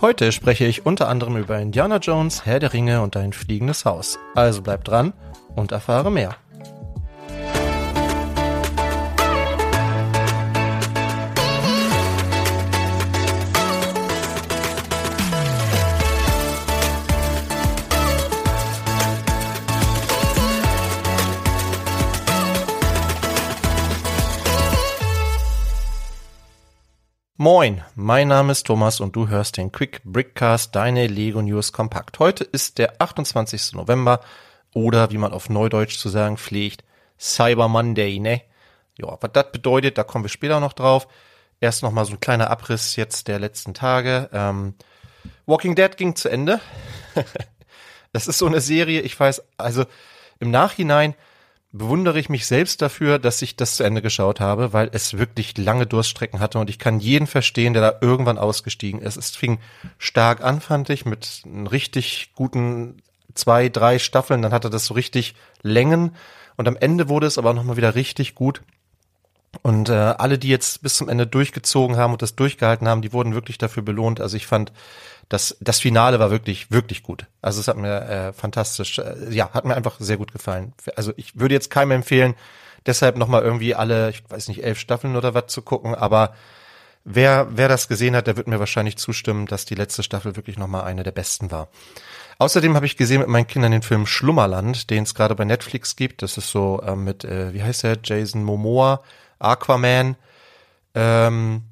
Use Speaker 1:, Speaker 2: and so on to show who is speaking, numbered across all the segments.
Speaker 1: Heute spreche ich unter anderem über Indiana Jones, Herr der Ringe und ein fliegendes Haus. Also bleib dran und erfahre mehr. Moin, mein Name ist Thomas und du hörst den Quick Brickcast, deine Lego News Kompakt. Heute ist der 28. November oder wie man auf Neudeutsch zu sagen pflegt, Cyber Monday, ne? Ja, was das bedeutet, da kommen wir später noch drauf. Erst nochmal so ein kleiner Abriss jetzt der letzten Tage. Ähm, Walking Dead ging zu Ende. das ist so eine Serie, ich weiß, also im Nachhinein bewundere ich mich selbst dafür, dass ich das zu Ende geschaut habe, weil es wirklich lange Durststrecken hatte und ich kann jeden verstehen, der da irgendwann ausgestiegen ist. Es fing stark an, fand ich, mit einem richtig guten zwei, drei Staffeln, dann hatte das so richtig Längen und am Ende wurde es aber nochmal wieder richtig gut. Und äh, alle, die jetzt bis zum Ende durchgezogen haben und das durchgehalten haben, die wurden wirklich dafür belohnt. Also ich fand, das, das Finale war wirklich, wirklich gut. Also es hat mir äh, fantastisch, äh, ja, hat mir einfach sehr gut gefallen. Also ich würde jetzt keinem empfehlen, deshalb nochmal irgendwie alle, ich weiß nicht, elf Staffeln oder was zu gucken, aber wer, wer das gesehen hat, der wird mir wahrscheinlich zustimmen, dass die letzte Staffel wirklich nochmal eine der besten war. Außerdem habe ich gesehen mit meinen Kindern den Film Schlummerland, den es gerade bei Netflix gibt. Das ist so äh, mit, äh, wie heißt der, Jason Momoa, Aquaman. Ähm,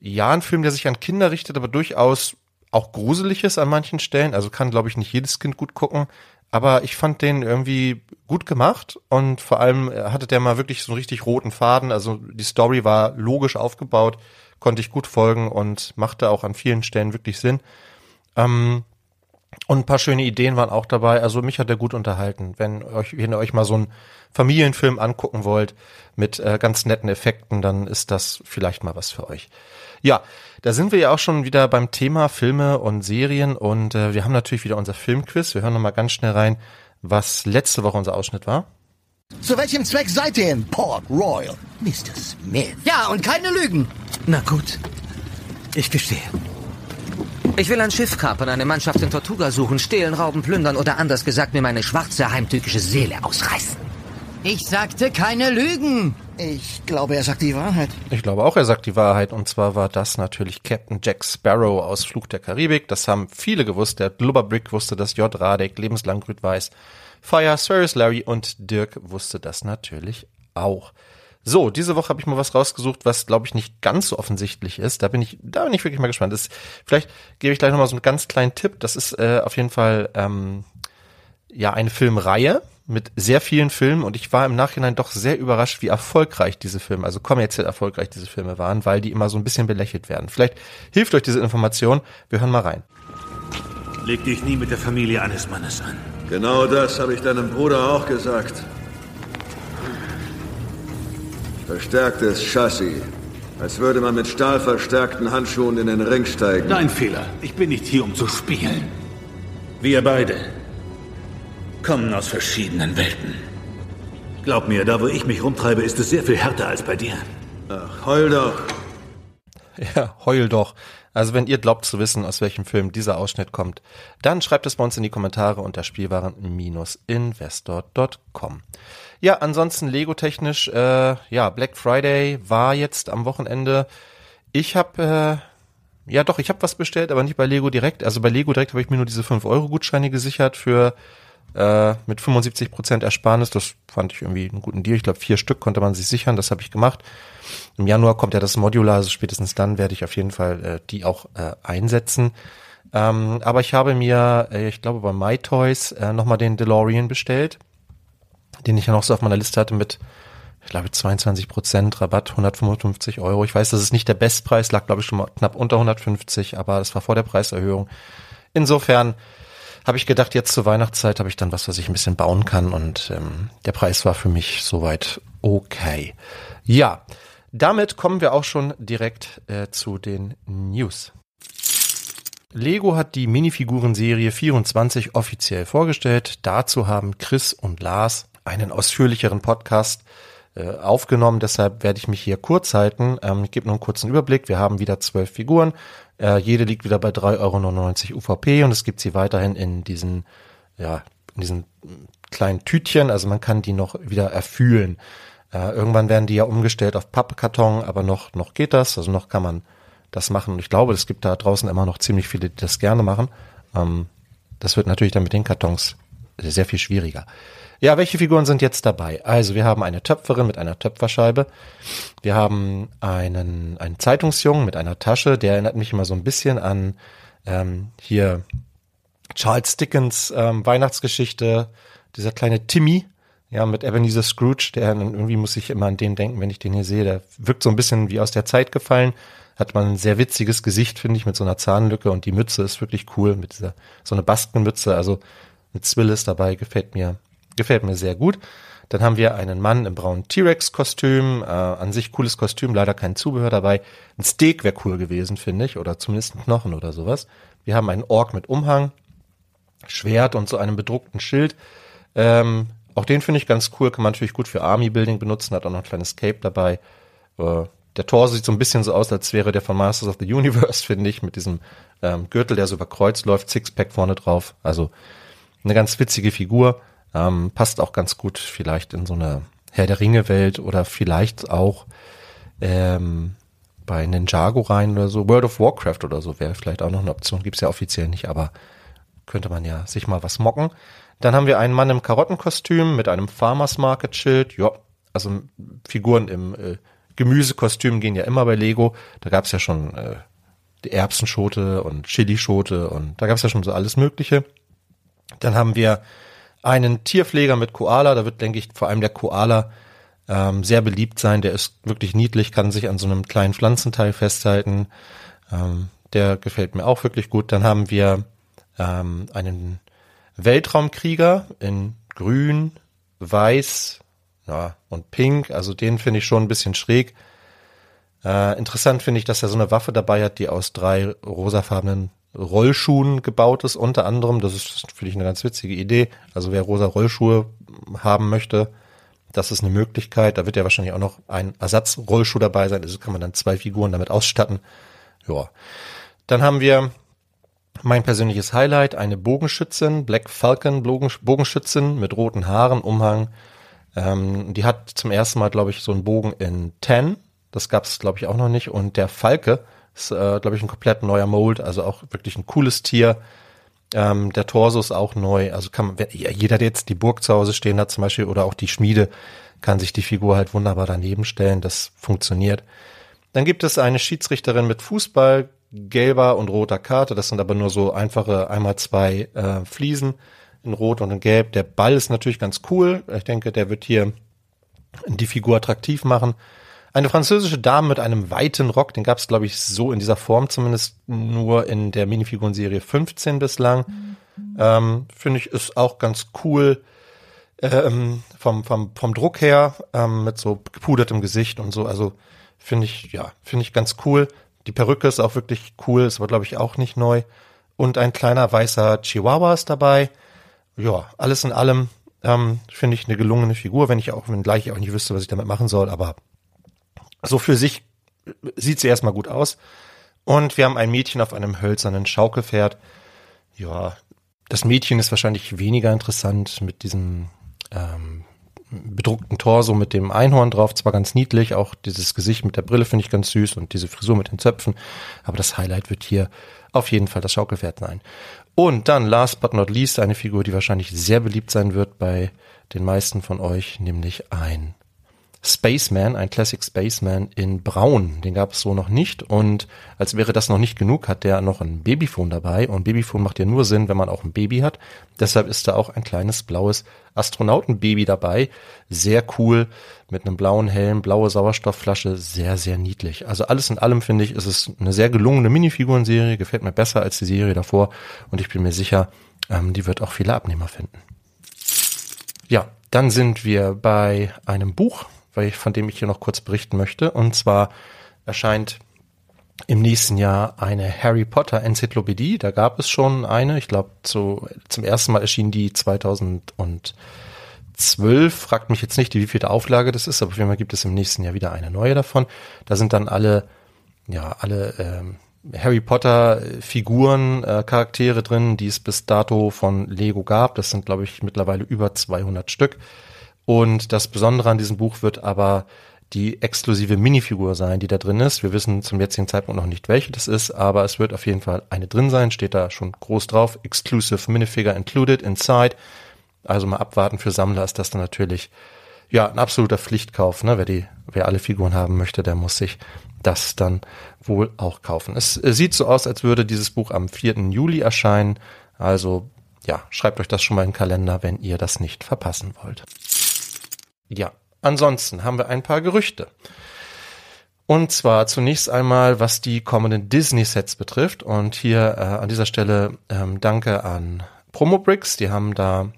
Speaker 1: ja, ein Film, der sich an Kinder richtet, aber durchaus auch gruselig ist an manchen Stellen. Also kann, glaube ich, nicht jedes Kind gut gucken. Aber ich fand den irgendwie gut gemacht und vor allem äh, hatte der mal wirklich so einen richtig roten Faden. Also die Story war logisch aufgebaut, konnte ich gut folgen und machte auch an vielen Stellen wirklich Sinn. Ähm, und ein paar schöne Ideen waren auch dabei. Also mich hat er gut unterhalten. Wenn euch, wenn ihr euch mal so einen Familienfilm angucken wollt mit äh, ganz netten Effekten, dann ist das vielleicht mal was für euch. Ja, da sind wir ja auch schon wieder beim Thema Filme und Serien und äh, wir haben natürlich wieder unser Filmquiz. Wir hören nochmal ganz schnell rein, was letzte Woche unser Ausschnitt war.
Speaker 2: Zu welchem Zweck seid ihr in Port Royal, Mr. Smith?
Speaker 3: Ja, und keine Lügen.
Speaker 2: Na gut, ich gestehe.
Speaker 3: Ich will ein Schiff kapern, eine Mannschaft in Tortuga suchen, stehlen, rauben, plündern oder anders gesagt mir meine schwarze heimtückische Seele ausreißen.
Speaker 4: Ich sagte keine Lügen.
Speaker 2: Ich glaube, er sagt die Wahrheit.
Speaker 1: Ich glaube auch, er sagt die Wahrheit. Und zwar war das natürlich Captain Jack Sparrow aus Fluch der Karibik. Das haben viele gewusst. Der Blubberbrick wusste das, J. Radek, lebenslang grün-weiß. Fire, Cyrus Larry und Dirk wusste das natürlich auch. So, diese Woche habe ich mal was rausgesucht, was glaube ich nicht ganz so offensichtlich ist. Da bin ich, da bin ich wirklich mal gespannt. Das, vielleicht gebe ich gleich noch mal so einen ganz kleinen Tipp. Das ist äh, auf jeden Fall ähm, ja eine Filmreihe mit sehr vielen Filmen und ich war im Nachhinein doch sehr überrascht, wie erfolgreich diese Filme, also kommerziell erfolgreich diese Filme waren, weil die immer so ein bisschen belächelt werden. Vielleicht hilft euch diese Information. Wir hören mal rein.
Speaker 5: Leg dich nie mit der Familie eines Mannes an.
Speaker 6: Genau das habe ich deinem Bruder auch gesagt. Verstärktes Chassis. Als würde man mit stahlverstärkten Handschuhen in den Ring steigen.
Speaker 5: Dein Fehler. Ich bin nicht hier, um zu spielen. Wir beide kommen aus verschiedenen Welten. Glaub mir, da wo ich mich rumtreibe, ist es sehr viel härter als bei dir.
Speaker 6: Ach, heul doch.
Speaker 1: Ja, heul doch. Also wenn ihr glaubt zu wissen, aus welchem Film dieser Ausschnitt kommt, dann schreibt es bei uns in die Kommentare unter Spielwaren-investor.com. Ja, ansonsten Lego-technisch, äh, ja, Black Friday war jetzt am Wochenende. Ich habe, äh, ja doch, ich habe was bestellt, aber nicht bei Lego direkt. Also bei Lego direkt habe ich mir nur diese 5-Euro-Gutscheine gesichert für äh, mit 75% Ersparnis. Das fand ich irgendwie einen guten Deal. Ich glaube, vier Stück konnte man sich sichern. Das habe ich gemacht. Im Januar kommt ja das Modular, also spätestens dann werde ich auf jeden Fall äh, die auch äh, einsetzen. Ähm, aber ich habe mir, äh, ich glaube bei MyToys, äh, nochmal den DeLorean bestellt, den ich ja noch so auf meiner Liste hatte mit, ich glaube 22% Rabatt, 155 Euro. Ich weiß, das ist nicht der Bestpreis, lag glaube ich schon mal knapp unter 150, aber das war vor der Preiserhöhung. Insofern habe ich gedacht, jetzt zur Weihnachtszeit habe ich dann was, was ich ein bisschen bauen kann und ähm, der Preis war für mich soweit okay. Ja, damit kommen wir auch schon direkt äh, zu den News. Lego hat die Minifiguren-Serie 24 offiziell vorgestellt. Dazu haben Chris und Lars einen ausführlicheren Podcast äh, aufgenommen. Deshalb werde ich mich hier kurz halten. Ähm, ich gebe nur einen kurzen Überblick. Wir haben wieder zwölf Figuren. Äh, jede liegt wieder bei 3,99 Euro UVP und es gibt sie weiterhin in diesen, ja, in diesen kleinen Tütchen. Also man kann die noch wieder erfühlen. Äh, irgendwann werden die ja umgestellt auf Pappkarton, aber noch, noch geht das. Also noch kann man das machen. Und ich glaube, es gibt da draußen immer noch ziemlich viele, die das gerne machen. Ähm, das wird natürlich dann mit den Kartons sehr viel schwieriger. Ja, welche Figuren sind jetzt dabei? Also wir haben eine Töpferin mit einer Töpferscheibe. Wir haben einen, einen Zeitungsjungen mit einer Tasche, der erinnert mich immer so ein bisschen an ähm, hier Charles Dickens ähm, Weihnachtsgeschichte, dieser kleine Timmy, ja, mit Ebenezer Scrooge, der irgendwie muss ich immer an den denken, wenn ich den hier sehe. Der wirkt so ein bisschen wie aus der Zeit gefallen. Hat man ein sehr witziges Gesicht, finde ich, mit so einer Zahnlücke und die Mütze ist wirklich cool mit dieser, so eine Baskenmütze, also mit Zwillis dabei, gefällt mir Gefällt mir sehr gut. Dann haben wir einen Mann im braunen T-Rex-Kostüm, äh, an sich cooles Kostüm, leider kein Zubehör dabei. Ein Steak wäre cool gewesen, finde ich, oder zumindest ein Knochen oder sowas. Wir haben einen Ork mit Umhang, Schwert und so einem bedruckten Schild. Ähm, auch den finde ich ganz cool, kann man natürlich gut für Army-Building benutzen, hat auch noch ein kleines Cape dabei. Äh, der Torso sieht so ein bisschen so aus, als wäre der von Masters of the Universe, finde ich, mit diesem ähm, Gürtel, der so über Kreuz läuft, Sixpack vorne drauf. Also eine ganz witzige Figur. Ähm, passt auch ganz gut vielleicht in so eine Herr der Ringe-Welt oder vielleicht auch ähm, bei Ninjago rein oder so. World of Warcraft oder so wäre vielleicht auch noch eine Option. Gibt's ja offiziell nicht, aber könnte man ja sich mal was mocken. Dann haben wir einen Mann im Karottenkostüm mit einem Farmers Market Schild. Ja, also Figuren im äh, Gemüsekostüm gehen ja immer bei Lego. Da gab's ja schon äh, die Erbsenschote und Chilischote und da gab's ja schon so alles Mögliche. Dann haben wir einen Tierpfleger mit Koala. Da wird, denke ich, vor allem der Koala ähm, sehr beliebt sein. Der ist wirklich niedlich, kann sich an so einem kleinen Pflanzenteil festhalten. Ähm, der gefällt mir auch wirklich gut. Dann haben wir ähm, einen Weltraumkrieger in grün, weiß ja, und pink. Also den finde ich schon ein bisschen schräg. Äh, interessant finde ich, dass er so eine Waffe dabei hat, die aus drei rosafarbenen Rollschuhen gebaut ist, unter anderem. Das ist, finde ich, eine ganz witzige Idee. Also wer rosa Rollschuhe haben möchte, das ist eine Möglichkeit. Da wird ja wahrscheinlich auch noch ein Ersatzrollschuh dabei sein. Also kann man dann zwei Figuren damit ausstatten. Ja. Dann haben wir mein persönliches Highlight, eine Bogenschützin, Black Falcon Bogenschützin mit roten Haaren, Umhang. Ähm, die hat zum ersten Mal, glaube ich, so einen Bogen in 10. Das gab es, glaube ich, auch noch nicht. Und der Falke, ist, äh, glaube ich, ein komplett neuer Mold, also auch wirklich ein cooles Tier. Ähm, der Torso ist auch neu. Also kann man, jeder, der jetzt die Burg zu Hause stehen hat zum Beispiel oder auch die Schmiede, kann sich die Figur halt wunderbar daneben stellen. Das funktioniert. Dann gibt es eine Schiedsrichterin mit Fußball, gelber und roter Karte. Das sind aber nur so einfache einmal zwei äh, Fliesen in Rot und in Gelb. Der Ball ist natürlich ganz cool. Ich denke, der wird hier die Figur attraktiv machen. Eine französische Dame mit einem weiten Rock, den gab es, glaube ich, so in dieser Form zumindest nur in der Minifigurenserie 15 bislang. Ähm, Finde ich, ist auch ganz cool ähm, vom, vom, vom Druck her, ähm, mit so gepudertem Gesicht und so. Also finde ich, ja, finde ich ganz cool. Die Perücke ist auch wirklich cool, ist aber, glaube ich, auch nicht neu. Und ein kleiner weißer Chihuahua ist dabei. Ja, alles in allem ähm, finde ich eine gelungene Figur, wenn ich auch, wenn gleich auch nicht wüsste, was ich damit machen soll, aber so für sich sieht sie erstmal gut aus. Und wir haben ein Mädchen auf einem hölzernen Schaukelpferd. Ja, das Mädchen ist wahrscheinlich weniger interessant mit diesem ähm, bedruckten Torso mit dem Einhorn drauf. Zwar ganz niedlich, auch dieses Gesicht mit der Brille finde ich ganz süß und diese Frisur mit den Zöpfen. Aber das Highlight wird hier auf jeden Fall das Schaukelpferd sein. Und dann, last but not least, eine Figur, die wahrscheinlich sehr beliebt sein wird bei den meisten von euch, nämlich ein Spaceman, ein Classic Spaceman in Braun. Den gab es so noch nicht. Und als wäre das noch nicht genug, hat der noch ein Babyphone dabei. Und Babyphone macht ja nur Sinn, wenn man auch ein Baby hat. Deshalb ist da auch ein kleines blaues Astronautenbaby dabei. Sehr cool. Mit einem blauen Helm, blaue Sauerstoffflasche. Sehr, sehr niedlich. Also alles in allem finde ich, ist es eine sehr gelungene Minifigurenserie. Gefällt mir besser als die Serie davor. Und ich bin mir sicher, ähm, die wird auch viele Abnehmer finden. Ja, dann sind wir bei einem Buch, von dem ich hier noch kurz berichten möchte. Und zwar erscheint im nächsten Jahr eine Harry Potter Enzyklopädie. Da gab es schon eine. Ich glaube, zu, zum ersten Mal erschien die 2010 zwölf. Fragt mich jetzt nicht, wie vielte Auflage das ist, aber auf jeden Fall gibt es im nächsten Jahr wieder eine neue davon. Da sind dann alle, ja, alle ähm, Harry Potter Figuren, äh, Charaktere drin, die es bis dato von Lego gab. Das sind, glaube ich, mittlerweile über 200 Stück. Und das Besondere an diesem Buch wird aber die exklusive Minifigur sein, die da drin ist. Wir wissen zum jetzigen Zeitpunkt noch nicht, welche das ist, aber es wird auf jeden Fall eine drin sein, steht da schon groß drauf. Exclusive Minifigure included inside. Also mal abwarten für Sammler ist das dann natürlich ja ein absoluter Pflichtkauf. Ne? Wer die, wer alle Figuren haben möchte, der muss sich das dann wohl auch kaufen. Es, es sieht so aus, als würde dieses Buch am 4. Juli erscheinen. Also ja, schreibt euch das schon mal in den Kalender, wenn ihr das nicht verpassen wollt. Ja, ansonsten haben wir ein paar Gerüchte. Und zwar zunächst einmal, was die kommenden Disney-Sets betrifft. Und hier äh, an dieser Stelle ähm, danke an Promobricks. Die haben da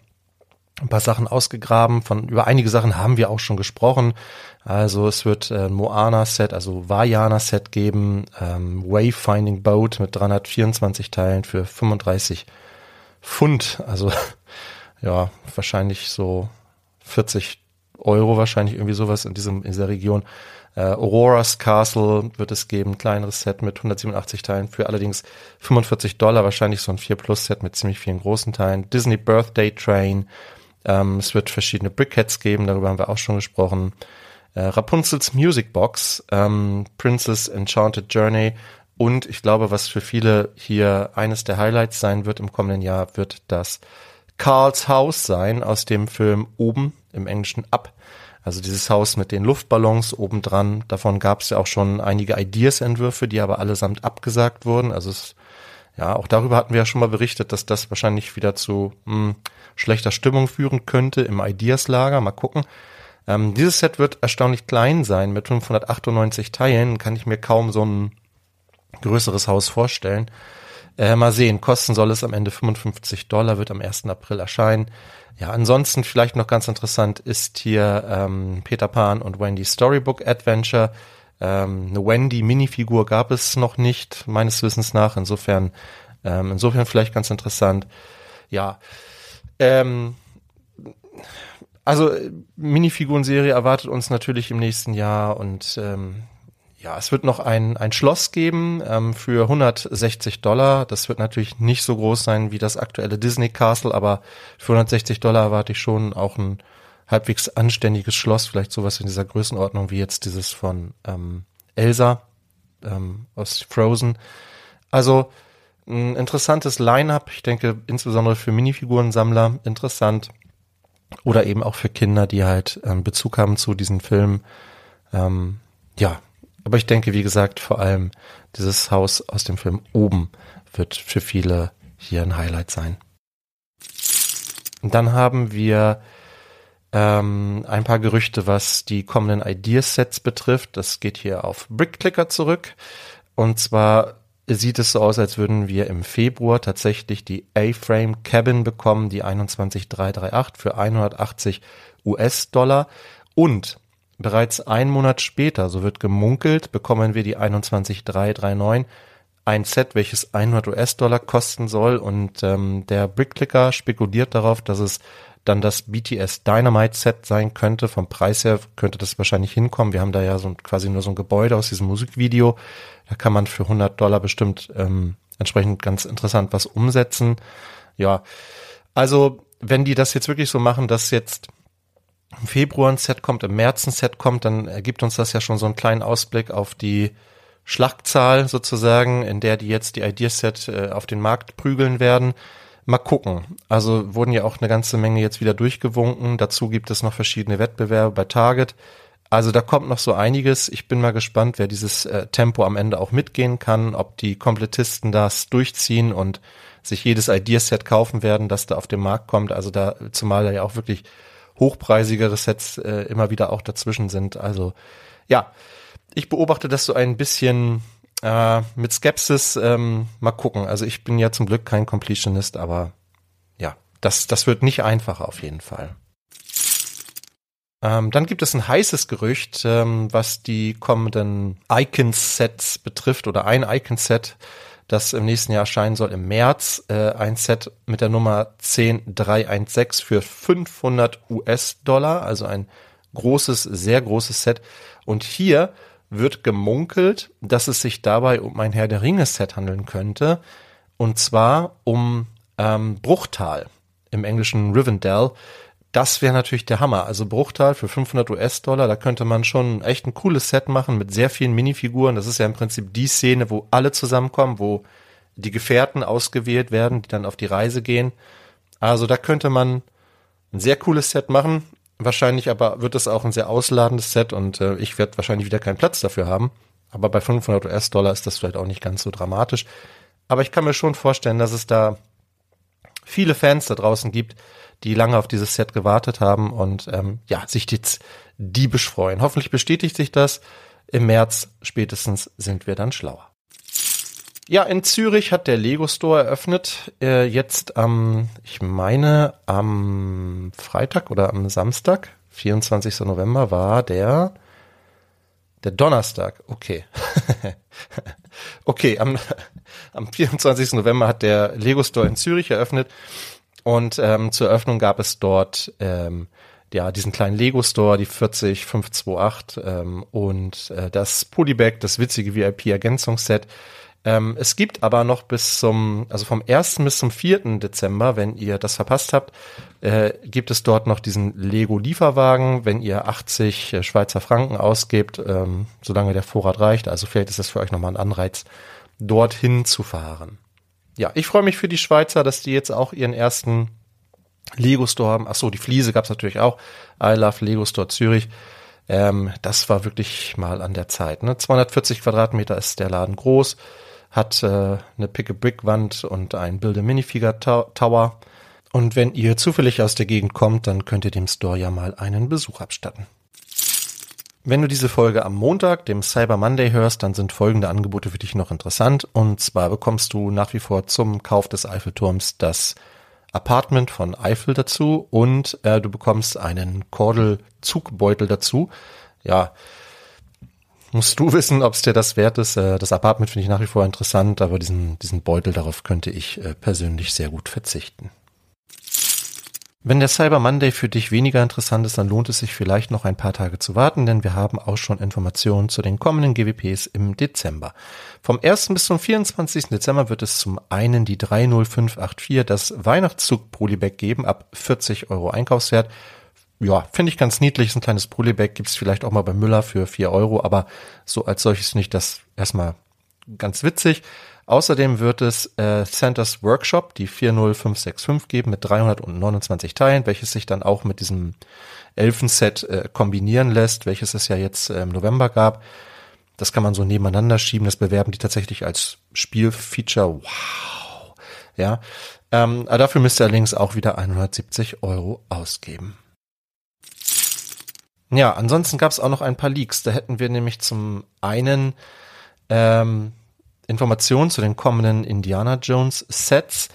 Speaker 1: ein paar Sachen ausgegraben. Von über einige Sachen haben wir auch schon gesprochen. Also es wird äh, Moana-Set, also Vajana-Set geben, ähm, Wayfinding Boat mit 324 Teilen für 35 Pfund. Also ja, wahrscheinlich so 40 Euro wahrscheinlich irgendwie sowas in diesem in dieser Region. Äh, Aurora's Castle wird es geben, kleineres Set mit 187 Teilen für allerdings 45 Dollar, wahrscheinlich so ein 4 Plus Set mit ziemlich vielen großen Teilen. Disney Birthday Train, ähm, es wird verschiedene Brickheads geben, darüber haben wir auch schon gesprochen. Äh, Rapunzels Music Box, ähm, Princess Enchanted Journey und ich glaube, was für viele hier eines der Highlights sein wird im kommenden Jahr, wird das Carls Haus sein aus dem Film Oben, im Englischen Up. Also dieses Haus mit den Luftballons obendran, davon gab es ja auch schon einige Ideas-Entwürfe, die aber allesamt abgesagt wurden. Also es, ja, auch darüber hatten wir ja schon mal berichtet, dass das wahrscheinlich wieder zu mh, hm, schlechter Stimmung führen könnte im Ideas-Lager. Mal gucken. Ähm, dieses Set wird erstaunlich klein sein mit 598 Teilen. Kann ich mir kaum so ein größeres Haus vorstellen. Äh, mal sehen, kosten soll es am Ende 55 Dollar, wird am 1. April erscheinen. Ja, ansonsten vielleicht noch ganz interessant ist hier ähm, Peter Pan und Wendy Storybook Adventure. Ähm, eine Wendy Minifigur gab es noch nicht, meines Wissens nach. Insofern, ähm, insofern vielleicht ganz interessant. Ja, ähm, also Minifiguren-Serie erwartet uns natürlich im nächsten Jahr und ähm, ja, es wird noch ein, ein Schloss geben ähm, für 160 Dollar. Das wird natürlich nicht so groß sein wie das aktuelle Disney Castle, aber für 160 Dollar erwarte ich schon auch ein halbwegs anständiges Schloss, vielleicht sowas in dieser Größenordnung wie jetzt dieses von ähm, Elsa ähm, aus Frozen. Also ein interessantes Line-up, ich denke insbesondere für Minifigurensammler interessant oder eben auch für Kinder, die halt ähm, Bezug haben zu diesen Filmen. Ähm, ja, aber ich denke, wie gesagt, vor allem dieses Haus aus dem Film oben wird für viele hier ein Highlight sein. Und dann haben wir ähm, ein paar Gerüchte, was die kommenden Ideasets betrifft. Das geht hier auf BrickClicker zurück. Und zwar sieht es so aus, als würden wir im Februar tatsächlich die A-Frame Cabin bekommen, die 21338 für 180 US-Dollar. Und Bereits einen Monat später, so wird gemunkelt, bekommen wir die 21339, ein Set, welches 100 US-Dollar kosten soll und ähm, der Brickclicker spekuliert darauf, dass es dann das BTS Dynamite Set sein könnte. Vom Preis her könnte das wahrscheinlich hinkommen. Wir haben da ja so quasi nur so ein Gebäude aus diesem Musikvideo. Da kann man für 100 Dollar bestimmt ähm, entsprechend ganz interessant was umsetzen. Ja, also wenn die das jetzt wirklich so machen, dass jetzt im Februar ein Set kommt, im März ein Set kommt, dann ergibt uns das ja schon so einen kleinen Ausblick auf die Schlachtzahl sozusagen, in der die jetzt die Ideaset äh, auf den Markt prügeln werden. Mal gucken. Also wurden ja auch eine ganze Menge jetzt wieder durchgewunken. Dazu gibt es noch verschiedene Wettbewerbe bei Target. Also da kommt noch so einiges. Ich bin mal gespannt, wer dieses äh, Tempo am Ende auch mitgehen kann, ob die Komplettisten das durchziehen und sich jedes Ideaset kaufen werden, das da auf den Markt kommt. Also da, zumal da ja auch wirklich hochpreisigere Sets äh, immer wieder auch dazwischen sind. Also ja, ich beobachte das so ein bisschen äh, mit Skepsis. Ähm, mal gucken. Also ich bin ja zum Glück kein Completionist, aber ja, das, das wird nicht einfacher auf jeden Fall. Ähm, dann gibt es ein heißes Gerücht, ähm, was die kommenden Icons-Sets betrifft oder ein Icon-Set das im nächsten Jahr erscheinen soll, im März, äh, ein Set mit der Nummer 10316 für 500 US-Dollar, also ein großes, sehr großes Set. Und hier wird gemunkelt, dass es sich dabei um ein Herr der Ringe-Set handeln könnte, und zwar um ähm, Bruchtal im englischen Rivendell. Das wäre natürlich der Hammer. Also Bruchtal für 500 US-Dollar, da könnte man schon echt ein cooles Set machen mit sehr vielen Minifiguren. Das ist ja im Prinzip die Szene, wo alle zusammenkommen, wo die Gefährten ausgewählt werden, die dann auf die Reise gehen. Also da könnte man ein sehr cooles Set machen. Wahrscheinlich aber wird es auch ein sehr ausladendes Set und äh, ich werde wahrscheinlich wieder keinen Platz dafür haben. Aber bei 500 US-Dollar ist das vielleicht auch nicht ganz so dramatisch. Aber ich kann mir schon vorstellen, dass es da viele Fans da draußen gibt, die lange auf dieses Set gewartet haben und ähm, ja, sich jetzt diebisch freuen. Hoffentlich bestätigt sich das. Im März spätestens sind wir dann schlauer. Ja, in Zürich hat der Lego Store eröffnet. Äh, jetzt am, ich meine, am Freitag oder am Samstag, 24. November, war der der Donnerstag. Okay. okay, am, am 24. November hat der Lego Store in Zürich eröffnet und ähm, zur Eröffnung gab es dort ähm, ja diesen kleinen Lego Store, die 40528 ähm, und äh, das Polybag, das witzige VIP Ergänzungsset. Ähm, es gibt aber noch bis zum, also vom 1. bis zum 4. Dezember, wenn ihr das verpasst habt, äh, gibt es dort noch diesen Lego Lieferwagen, wenn ihr 80 äh, Schweizer Franken ausgebt, ähm, solange der Vorrat reicht. Also vielleicht ist das für euch nochmal ein Anreiz, dorthin zu fahren. Ja, ich freue mich für die Schweizer, dass die jetzt auch ihren ersten Lego Store haben. Ach so, die Fliese gab's natürlich auch. I Love Lego Store Zürich. Ähm, das war wirklich mal an der Zeit. Ne? 240 Quadratmeter ist der Laden groß, hat äh, eine Pick-a-Brick-Wand und ein Build-A-Minifigure-Tower. Und wenn ihr zufällig aus der Gegend kommt, dann könnt ihr dem Store ja mal einen Besuch abstatten. Wenn du diese Folge am Montag, dem Cyber Monday hörst, dann sind folgende Angebote für dich noch interessant. Und zwar bekommst du nach wie vor zum Kauf des Eiffelturms das Apartment von Eiffel dazu und äh, du bekommst einen Kordel-Zugbeutel dazu. Ja, musst du wissen, ob es dir das wert ist. Äh, das Apartment finde ich nach wie vor interessant, aber diesen, diesen Beutel, darauf könnte ich äh, persönlich sehr gut verzichten. Wenn der Cyber Monday für dich weniger interessant ist, dann lohnt es sich vielleicht noch ein paar Tage zu warten, denn wir haben auch schon Informationen zu den kommenden GWPs im Dezember. Vom 1. bis zum 24. Dezember wird es zum einen die 30584, das Weihnachtszug Polybag geben, ab 40 Euro Einkaufswert. Ja, finde ich ganz niedlich. Ist ein kleines Polybag, gibt's vielleicht auch mal bei Müller für 4 Euro, aber so als solches nicht das erstmal ganz witzig. Außerdem wird es äh, Santa's Workshop, die 40565 geben mit 329 Teilen, welches sich dann auch mit diesem Elfenset äh, kombinieren lässt, welches es ja jetzt äh, im November gab. Das kann man so nebeneinander schieben. Das bewerben die tatsächlich als Spielfeature. Wow. Ja. Ähm, dafür müsst ihr allerdings auch wieder 170 Euro ausgeben. Ja, ansonsten gab es auch noch ein paar Leaks. Da hätten wir nämlich zum einen ähm, Informationen zu den kommenden Indiana Jones Sets.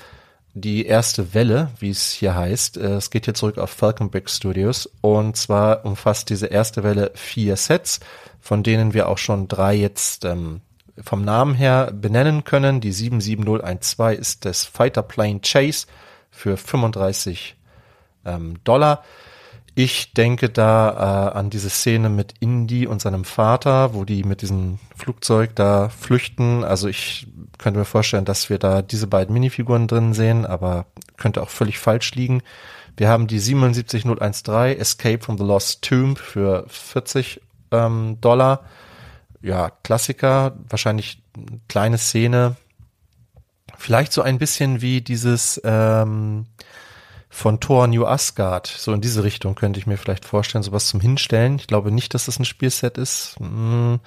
Speaker 1: Die erste Welle, wie es hier heißt, äh, es geht hier zurück auf Falcon Brick Studios und zwar umfasst diese erste Welle vier Sets, von denen wir auch schon drei jetzt ähm, vom Namen her benennen können. Die 77012 ist das Fighter Plane Chase für 35 ähm, Dollar. Ich denke da äh, an diese Szene mit Indy und seinem Vater, wo die mit diesem Flugzeug da flüchten. Also ich könnte mir vorstellen, dass wir da diese beiden Minifiguren drin sehen, aber könnte auch völlig falsch liegen. Wir haben die 77013 Escape from the Lost Tomb für 40 ähm, Dollar. Ja, Klassiker, wahrscheinlich kleine Szene. Vielleicht so ein bisschen wie dieses ähm, von Thor New Asgard. So in diese Richtung könnte ich mir vielleicht vorstellen, sowas zum Hinstellen. Ich glaube nicht, dass das ein Spielset ist. Hm,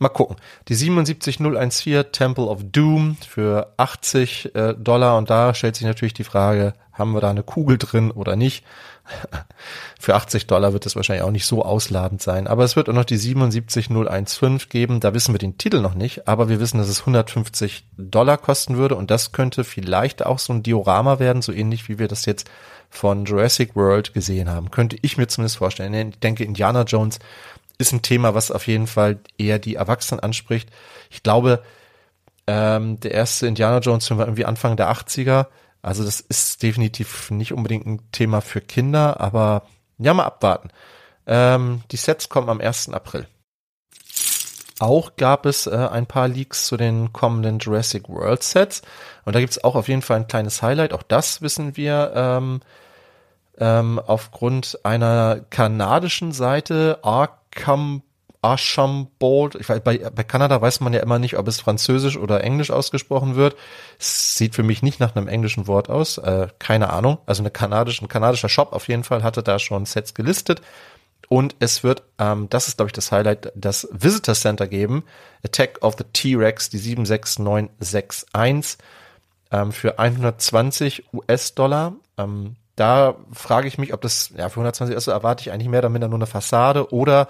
Speaker 1: mal gucken. Die 77014 Temple of Doom für 80 äh, Dollar und da stellt sich natürlich die Frage, haben wir da eine Kugel drin oder nicht? Für 80 Dollar wird es wahrscheinlich auch nicht so ausladend sein. Aber es wird auch noch die 77015 geben. Da wissen wir den Titel noch nicht, aber wir wissen, dass es 150 Dollar kosten würde. Und das könnte vielleicht auch so ein Diorama werden, so ähnlich wie wir das jetzt von Jurassic World gesehen haben. Könnte ich mir zumindest vorstellen. Ich denke, Indiana Jones ist ein Thema, was auf jeden Fall eher die Erwachsenen anspricht. Ich glaube, Ähm, der erste Indiana Jones Film war irgendwie Anfang der 80er. Also das ist definitiv nicht unbedingt ein Thema für Kinder, aber ja, mal abwarten. Ähm, die Sets kommen am 1. April. Auch gab es äh, ein paar Leaks zu den kommenden Jurassic World Sets. Und da gibt es auch auf jeden Fall ein kleines Highlight. Auch das wissen wir ähm, ähm, aufgrund einer kanadischen Seite, Arkham Archambault. Ich weiß, bei, bei Kanada weiß man ja immer nicht, ob es französisch oder englisch ausgesprochen wird. Sieht für mich nicht nach einem englischen Wort aus. Äh, keine Ahnung. Also eine kanadische, ein kanadischer Shop auf jeden Fall hatte da schon Sets gelistet. Und es wird, ähm, das ist glaube ich das Highlight, das Visitor Center geben. Attack of the T-Rex, die 76961 ähm, für 120 US-Dollar. Ähm, da frage ich mich, ob das, ja, für 120 US erwarte ich eigentlich mehr damit nur eine Fassade oder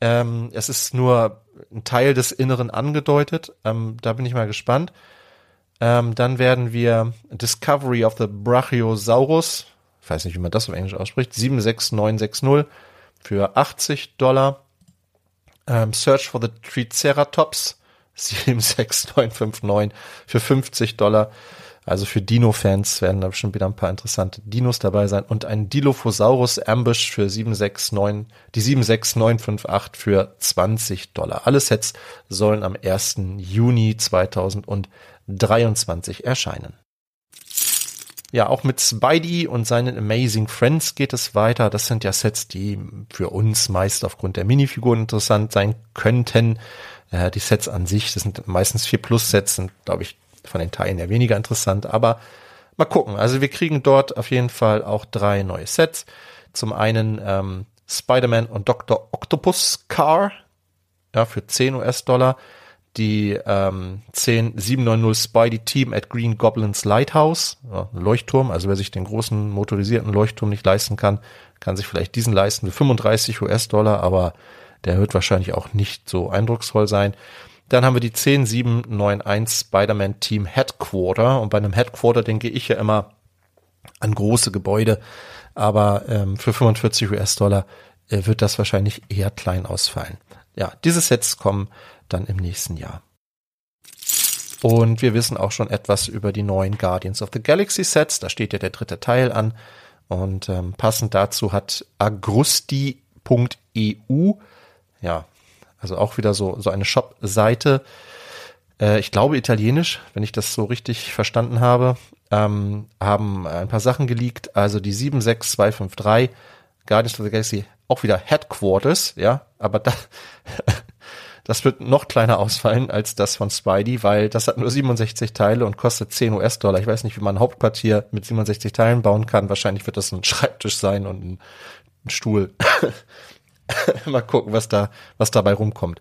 Speaker 1: ähm, es ist nur ein Teil des Inneren angedeutet. Ähm, da bin ich mal gespannt. Ähm, dann werden wir Discovery of the Brachiosaurus, ich weiß nicht, wie man das auf Englisch ausspricht, 76960 für 80 Dollar. Ähm, Search for the Triceratops 76959 für 50 Dollar. Also für Dino-Fans werden da bestimmt wieder ein paar interessante Dinos dabei sein. Und ein Dilophosaurus Ambush für 769, die 76958 für 20 Dollar. Alle Sets sollen am 1. Juni 2023 erscheinen. Ja, auch mit Spidey und seinen Amazing Friends geht es weiter. Das sind ja Sets, die für uns meist aufgrund der Minifiguren interessant sein könnten. Äh, die Sets an sich, das sind meistens 4 Plus Sets, sind, glaube ich, von den Teilen ja weniger interessant, aber mal gucken. Also wir kriegen dort auf jeden Fall auch drei neue Sets. Zum einen ähm, Spider-Man und Dr. Octopus Car ja, für 10 US-Dollar. Die ähm, 10790 Spidey Team at Green Goblins Lighthouse, ja, Leuchtturm. Also wer sich den großen motorisierten Leuchtturm nicht leisten kann, kann sich vielleicht diesen leisten für 35 US-Dollar, aber der wird wahrscheinlich auch nicht so eindrucksvoll sein. Dann haben wir die 10791 Spider-Man Team Headquarter. Und bei einem Headquarter denke ich ja immer an große Gebäude. Aber ähm, für 45 US-Dollar äh, wird das wahrscheinlich eher klein ausfallen. Ja, diese Sets kommen dann im nächsten Jahr. Und wir wissen auch schon etwas über die neuen Guardians of the Galaxy Sets. Da steht ja der dritte Teil an. Und ähm, passend dazu hat agrusti.eu, ja, also auch wieder so, so eine Shop-Seite. Äh, ich glaube italienisch, wenn ich das so richtig verstanden habe. Ähm, haben ein paar Sachen geleakt. Also die 76253 Guardians of the Galaxy auch wieder Headquarters, ja, aber da, das wird noch kleiner ausfallen als das von Spidey, weil das hat nur 67 Teile und kostet 10 US-Dollar. Ich weiß nicht, wie man ein Hauptquartier mit 67 Teilen bauen kann. Wahrscheinlich wird das ein Schreibtisch sein und ein, ein Stuhl. Mal gucken, was da, was dabei rumkommt.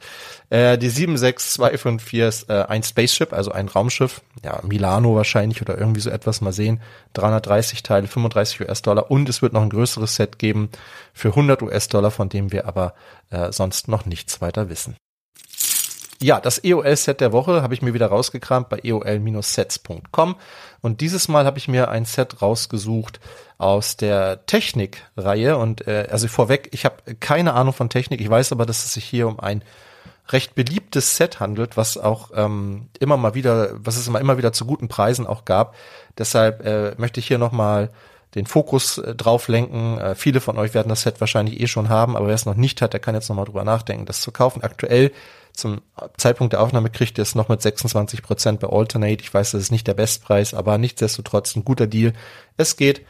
Speaker 1: Äh, die 76254 ist äh, ein Spaceship, also ein Raumschiff. Ja, Milano wahrscheinlich oder irgendwie so etwas. Mal sehen. 330 Teile, 35 US-Dollar. Und es wird noch ein größeres Set geben für 100 US-Dollar, von dem wir aber äh, sonst noch nichts weiter wissen. Ja, das EOL-Set der Woche habe ich mir wieder rausgekramt bei eol-sets.com und dieses Mal habe ich mir ein Set rausgesucht aus der Technik-Reihe und äh, also vorweg, ich habe keine Ahnung von Technik, ich weiß aber, dass es sich hier um ein recht beliebtes Set handelt, was auch ähm, immer mal wieder, was es immer, immer wieder zu guten Preisen auch gab. Deshalb äh, möchte ich hier nochmal den Fokus äh, drauf lenken. Äh, viele von euch werden das Set wahrscheinlich eh schon haben, aber wer es noch nicht hat, der kann jetzt nochmal drüber nachdenken, das zu kaufen. Aktuell zum Zeitpunkt der Aufnahme kriegt ihr es noch mit 26 Prozent bei Alternate. Ich weiß, das ist nicht der Bestpreis, aber nichtsdestotrotz ein guter Deal. Es geht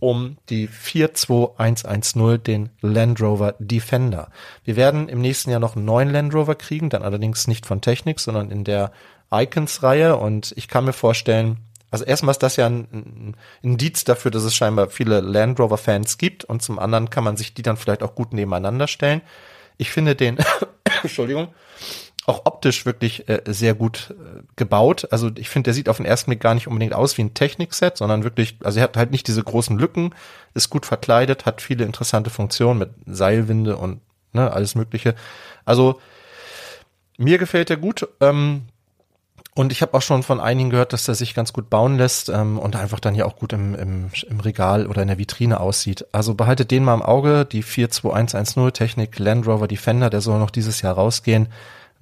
Speaker 1: um die 42110, den Land Rover Defender. Wir werden im nächsten Jahr noch einen neuen Land Rover kriegen, dann allerdings nicht von Technik, sondern in der Icons-Reihe und ich kann mir vorstellen, also erstmal ist das ja ein, Indiz dafür, dass es scheinbar viele Land Rover Fans gibt und zum anderen kann man sich die dann vielleicht auch gut nebeneinander stellen. Ich finde den, Entschuldigung, auch optisch wirklich äh, sehr gut äh, gebaut. Also ich finde, der sieht auf den ersten Blick gar nicht unbedingt aus wie ein Technikset, sondern wirklich, also er hat halt nicht diese großen Lücken, ist gut verkleidet, hat viele interessante Funktionen mit Seilwinde und ne, alles Mögliche. Also mir gefällt er gut. Ähm, und ich habe auch schon von einigen gehört, dass der sich ganz gut bauen lässt ähm, und einfach dann ja auch gut im, im, im Regal oder in der Vitrine aussieht. Also behaltet den mal im Auge, die 42110 Technik Land Rover Defender, der soll noch dieses Jahr rausgehen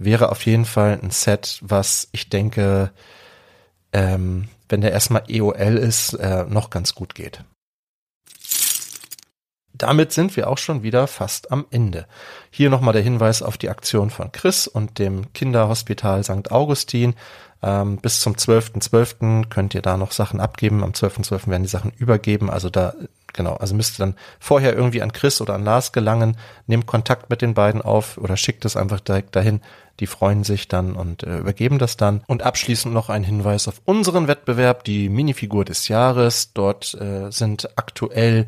Speaker 1: wäre auf jeden Fall ein Set, was ich denke, ähm, wenn der erstmal EOL ist, äh, noch ganz gut geht. Damit sind wir auch schon wieder fast am Ende. Hier nochmal der Hinweis auf die Aktion von Chris und dem Kinderhospital St. Augustin. Ähm, bis zum 12.12. .12. könnt ihr da noch Sachen abgeben. Am 12.12. .12. werden die Sachen übergeben. Also da, genau, also müsst ihr dann vorher irgendwie an Chris oder an Lars gelangen. Nehmt Kontakt mit den beiden auf oder schickt es einfach direkt dahin. Die freuen sich dann und äh, übergeben das dann. Und abschließend noch ein Hinweis auf unseren Wettbewerb, die Minifigur des Jahres. Dort äh, sind aktuell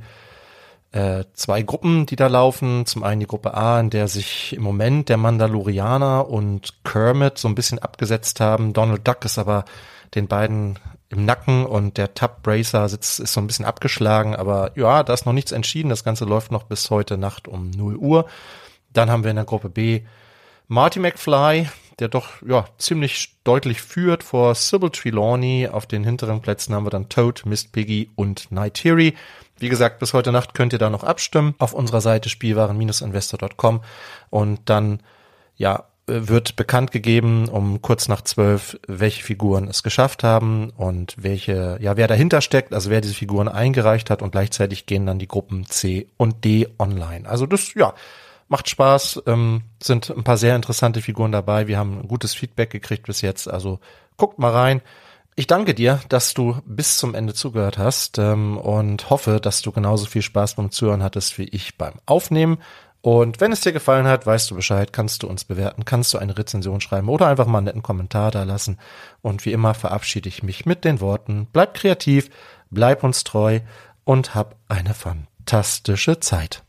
Speaker 1: äh, zwei Gruppen, die da laufen. Zum einen die Gruppe A, in der sich im Moment der Mandalorianer und Kermit so ein bisschen abgesetzt haben. Donald Duck ist aber den beiden im Nacken und der Tab Bracer sitzt, ist so ein bisschen abgeschlagen, aber ja, da ist noch nichts entschieden. Das Ganze läuft noch bis heute Nacht um 0 Uhr. Dann haben wir in der Gruppe B Marty McFly, der doch ja ziemlich deutlich führt vor Sybil Trelawney. Auf den hinteren Plätzen haben wir dann Toad, Mist Piggy und Nightiri. Wie gesagt, bis heute Nacht könnt ihr da noch abstimmen auf unserer Seite spielwaren-investor.com und dann ja wird bekannt gegeben um kurz nach zwölf, welche Figuren es geschafft haben und welche, ja, wer dahinter steckt, also wer diese Figuren eingereicht hat und gleichzeitig gehen dann die Gruppen C und D online. Also das, ja, macht Spaß, ähm, sind ein paar sehr interessante Figuren dabei. Wir haben gutes Feedback gekriegt bis jetzt, also guckt mal rein. Ich danke dir, dass du bis zum Ende zugehört hast ähm, und hoffe, dass du genauso viel Spaß beim Zuhören hattest wie ich beim Aufnehmen. Und wenn es dir gefallen hat, weißt du Bescheid, kannst du uns bewerten, kannst du eine Rezension schreiben oder einfach mal einen netten Kommentar da lassen. Und wie immer verabschiede ich mich mit den Worten, bleib kreativ, bleib uns treu und hab eine fantastische Zeit.